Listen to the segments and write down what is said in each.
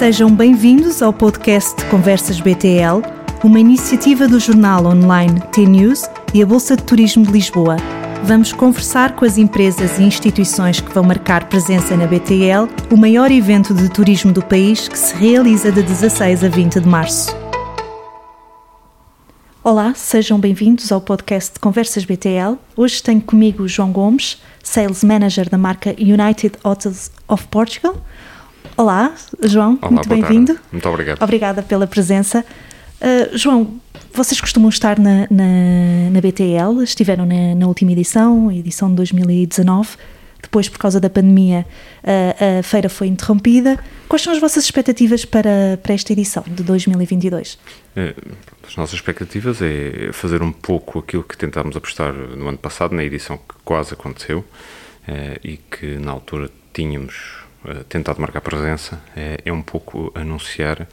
Sejam bem-vindos ao podcast Conversas BTL, uma iniciativa do jornal online T-News e a Bolsa de Turismo de Lisboa. Vamos conversar com as empresas e instituições que vão marcar presença na BTL, o maior evento de turismo do país que se realiza de 16 a 20 de março. Olá, sejam bem-vindos ao podcast Conversas BTL. Hoje tenho comigo o João Gomes, Sales Manager da marca United Hotels of Portugal. Olá, João, Olá, muito bem-vindo. Muito obrigado. Obrigada pela presença. Uh, João, vocês costumam estar na, na, na BTL, estiveram na, na última edição, edição de 2019. Depois, por causa da pandemia, a, a feira foi interrompida. Quais são as vossas expectativas para, para esta edição de 2022? Eh, As nossas expectativas é fazer um pouco aquilo que tentámos apostar no ano passado, na edição que quase aconteceu eh, e que na altura tínhamos tentado marcar presença, é é um pouco anunciar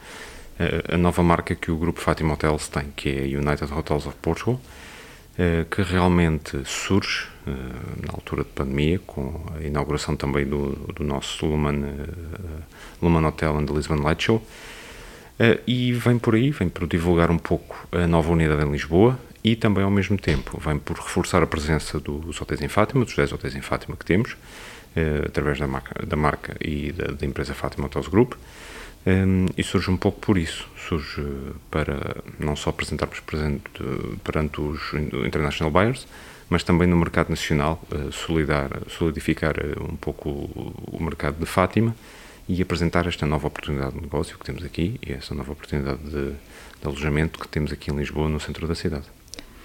eh, a nova marca que o grupo Fátima Hotels tem, que é a United Hotels of Portugal, eh, que realmente surge eh, na altura de pandemia, com a inauguração também do, do nosso Lumen, eh, Lumen Hotel and Lisbon Light Show. Eh, e vem por aí, vem por divulgar um pouco a nova unidade em Lisboa e também ao mesmo tempo vem por reforçar a presença dos hotéis em Fátima, dos 10 hotéis em Fátima que temos, eh, através da marca, da marca e da, da empresa Fátima Hotels Group. Um, e surge um pouco por isso, surge para não só apresentarmos presente eh, perante os international buyers, mas também no mercado nacional, eh, solidar, solidificar eh, um pouco o, mercado de Fátima e apresentar esta nova oportunidade de negócio que temos aqui e essa nova oportunidade de, de alojamento que temos aqui em Lisboa, no centro da cidade.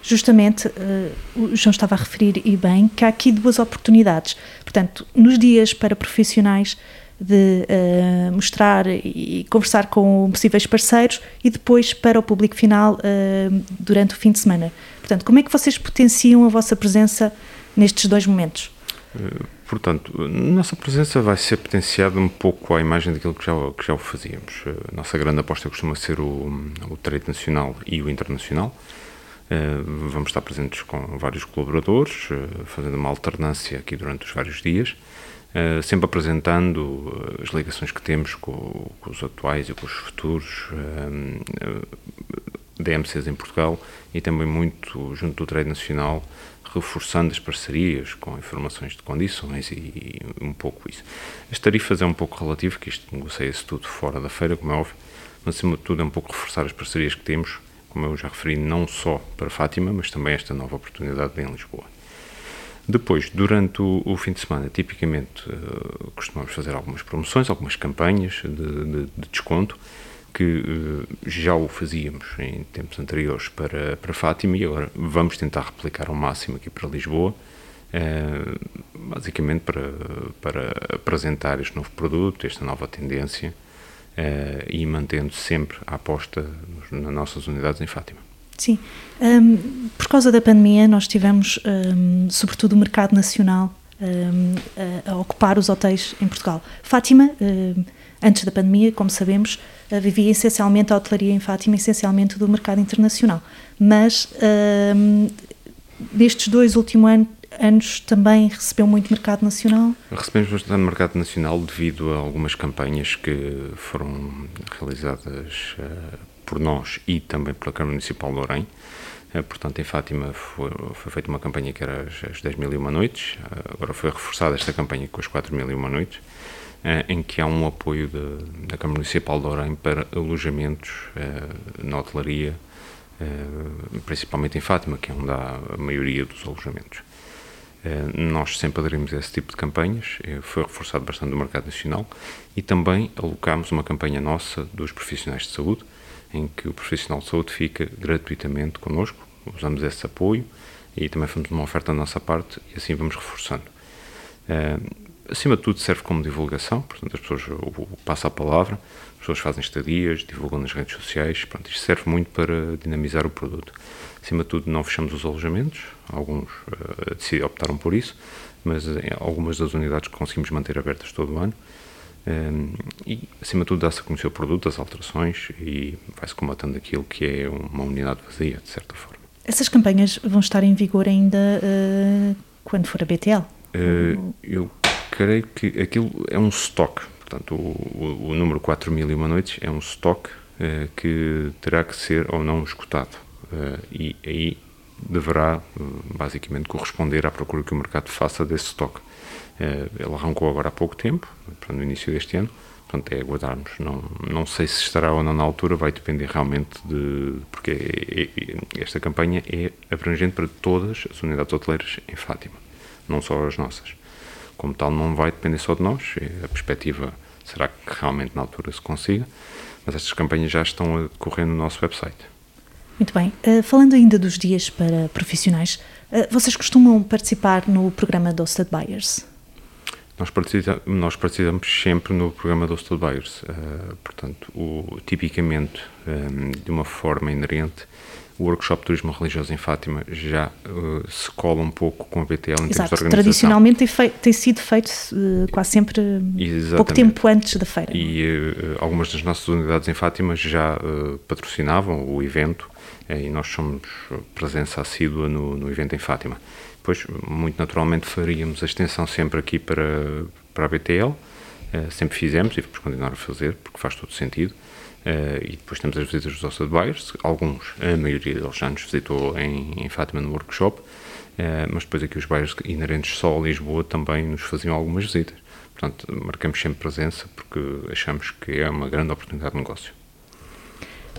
Justamente, eh, o João estava a referir e bem que há aqui duas oportunidades. Portanto, nos dias para profissionais de eh, mostrar e conversar com possíveis parceiros e depois para o público final eh, durante o fim de semana. Portanto, como é que vocês potenciam a vossa presença nestes dois momentos? Portanto, nossa presença vai ser potenciada um pouco à imagem daquilo que já, que já o fazíamos. Nossa grande aposta costuma ser o, o trade nacional e o internacional. Eh, Vamos estar presentes com vários colaboradores, eh, fazendo uma alternância aqui durante os vários dias, eh, sempre apresentando as ligações que temos com, com os atuais e com os futuros DMCs em Portugal e também muito junto do trade nacional, reforçando as parcerias com informações de condições e, e um pouco isso. As tarifas é um pouco relativo, que isto negocia-se tudo fora da feira, como é óbvio, mas acima de tudo é um pouco reforçar as parcerias que temos, como eu já referi, não só para Fátima, mas também esta nova oportunidade em Lisboa. Depois, durante o, o fim de semana, tipicamente eh, costumamos fazer algumas promoções, algumas campanhas de, de- de desconto, que eh, já o fazíamos em tempos anteriores para, para Fátima e agora vamos tentar replicar ao máximo aqui para Lisboa, eh, basicamente para, para apresentar este novo produto, esta nova tendência eh, e mantendo sempre a aposta nas nossas unidades em Fátima. Sim, Hum, por causa da pandemia nós tivemos, hum, sobretudo o mercado nacional, hum, a, ocupar os hotéis em Portugal. Fátima, antes da pandemia, como sabemos, eh, vivia essencialmente a hotelaria em Fátima, essencialmente do mercado internacional. Mas nestes dois últimos an- anos também recebeu muito mercado nacional. Recebemos bastante mercado nacional devido a algumas campanhas que foram realizadas eh, por nós e também pela Câmara Municipal de Orem. Eh, portanto, em Fátima foi, foi feita uma campanha que era as, as 10 mil e uma noites, eh, agora foi reforçada esta campanha com as 4 mil e uma noites, em que há um apoio da, da Câmara Municipal de Orem para alojamentos na hotelaria, principalmente em Fátima, que é onde há a maioria dos alojamentos. Eh, Nós sempre aderimos a esse tipo de campanhas, eh, foi reforçado bastante no mercado nacional e também alocámos uma campanha nossa dos profissionais de saúde, em que o profissional de saúde fica gratuitamente connosco, usamos esse apoio e também fazemos uma oferta da nossa parte e assim vamos reforçando. Eh, acima de tudo serve como divulgação, portanto as pessoas o- o- passa a palavra, as pessoas fazem estadias, divulgam nas redes sociais, pronto, isto serve muito para dinamizar o produto. Acima de tudo não fechamos os alojamentos, alguns eh, decidiram- optaram por isso, mas em algumas das unidades conseguimos manter abertas todo o ano. Um, e, acima de tudo, dá-se a conhecer o produto, as alterações e vai-se combatendo aquilo que é uma unidade vazia, de certa forma. Essas campanhas vão estar em vigor ainda eh, quando for a BTL? Uh, eu creio que aquilo é um stock. Portanto, o, o, o número 4001 noites é um estoque uh, que terá que ser ou não escutado. Uh, e aí deverá, basicamente, corresponder à procura que o mercado faça desse estoque. ele arrancou agora há pouco tempo, no início deste ano, portanto é aguardarmos. Não, não sei se estará ou não na altura, vai depender realmente de. porque é, é, esta campanha é abrangente para todas as unidades hoteleiras em Fátima, não só as nossas. Como tal, não vai depender só de nós, a perspectiva será que realmente na altura se consiga, mas estas campanhas já estão a decorrer no nosso website. Muito bem. Uh, falando ainda dos dias para profissionais, uh, vocês costumam participar no programa Dosted Buyers? Nós participamos, nós participamos sempre no programa Dosted Buyers. Uh, portanto, o, tipicamente, um, de uma forma inerente, o workshop turismo religioso em Fátima já uh, se cola um pouco com a BTL em Exato. termos de organização. Tradicionalmente tem, feito, tem sido feito uh, quase sempre Exatamente. pouco tempo antes da feira. E uh, algumas das nossas unidades em Fátima já patrocinavam o evento e nós somos presença assídua no, no evento em Fátima. Depois, muito naturalmente, faríamos a extensão sempre aqui para, para a BTL, sempre fizemos e vamos continuar a fazer, porque faz todo sentido. Uh, e depois temos as visitas dos Osted Buyers, alguns, a maioria deles já nos visitou em, em Fátima no workshop, uh, mas depois aqui os buyers inerentes só a Lisboa também nos faziam algumas visitas. Portanto, marcamos sempre presença porque achamos que é uma grande oportunidade de negócio.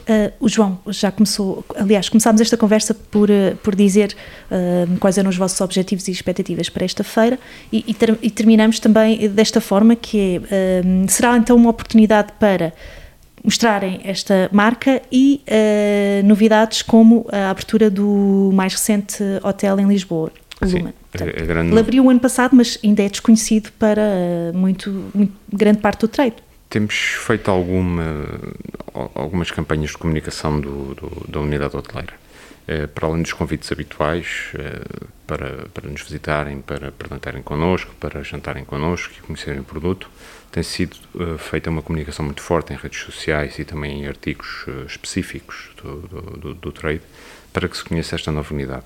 Uh, o João já começou, aliás, começámos esta conversa por, por dizer uh, quais eram os vossos objetivos e expectativas para esta feira e, e, ter, e terminamos também desta forma que é, será então uma oportunidade para mostrarem esta marca e uh, novidades como a abertura do mais recente hotel em Lisboa. Portanto, é grande... Ele abriu o ano passado, mas ainda é desconhecido para uh, muito, muito, grande parte do trade. Temos feito alguma, algumas campanhas de comunicação do, do, da unidade hoteleira. Uh, para além dos convites habituais para, para nos visitarem, para perguntarem connosco, para jantarem connosco e conhecerem o produto, tem sido uh, feita uma comunicação muito forte em redes sociais e também em artigos específicos do, do, do, trade para que se conheça esta nova unidade.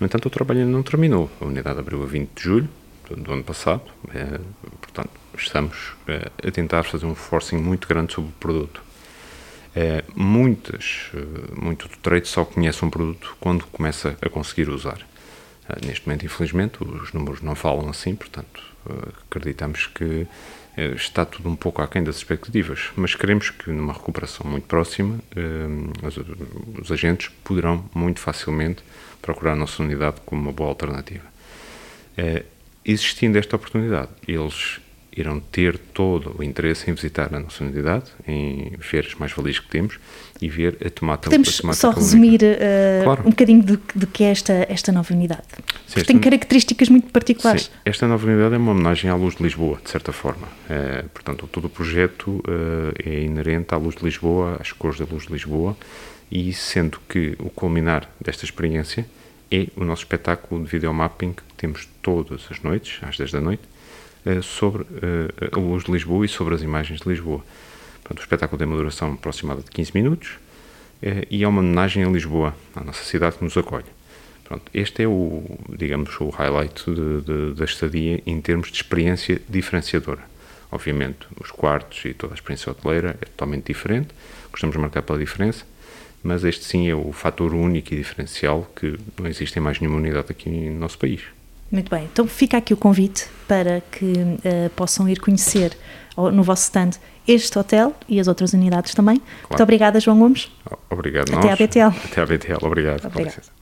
No entanto, o trabalho ainda não terminou. A unidade abriu a 20 de julho do, ano passado, portanto, estamos a tentar fazer um forcing muito grande sobre o produto. É, muitas, muito do trade só conhece um produto quando começa a conseguir usar. neste momento, infelizmente, os números não falam assim, portanto, acreditamos que eh, está tudo um pouco aquém das expectativas, mas queremos que numa recuperação muito próxima eh, os agentes poderão muito facilmente procurar a nossa unidade como uma boa alternativa. Eh, existindo esta oportunidade, eles irão ter todo o interesse em visitar a nossa unidade, em ver as mais-valias que temos e ver a tomada Podemos a só resumir uh, claro. um bocadinho do, do, que é esta, esta nova unidade. Sim, Porque tem características muito particulares. Sim, esta nova unidade é uma homenagem à Luz de Lisboa, de certa forma. Uh, portanto, todo o projeto uh, é inerente à Luz de Lisboa, às cores da Luz de Lisboa, e sendo que o culminar desta experiência é o nosso espetáculo de videomapping que temos todas as noites, às 10 da noite, sobre eh, a luz de Lisboa e sobre as imagens de Lisboa. Portanto, o espetáculo tem uma duração aproximada de 15 minutos eh, e é uma homenagem a Lisboa, à nossa cidade que nos acolhe. Pronto, este é o, digamos, o highlight da estadia em termos de experiência diferenciadora. Obviamente, os quartos e toda a experiência hoteleira é totalmente diferente, gostamos de marcar pela diferença, mas este sim é o fator único e diferencial que não existe em mais nenhuma unidade aqui no nosso país. Muito bem, então fica aqui o convite para que uh, possam ir conhecer no vosso stand este hotel e as outras unidades também. Claro. Muito obrigada, João Gomes. Obrigado, Até nós. à BTL. Até à BTL, obrigado. obrigado.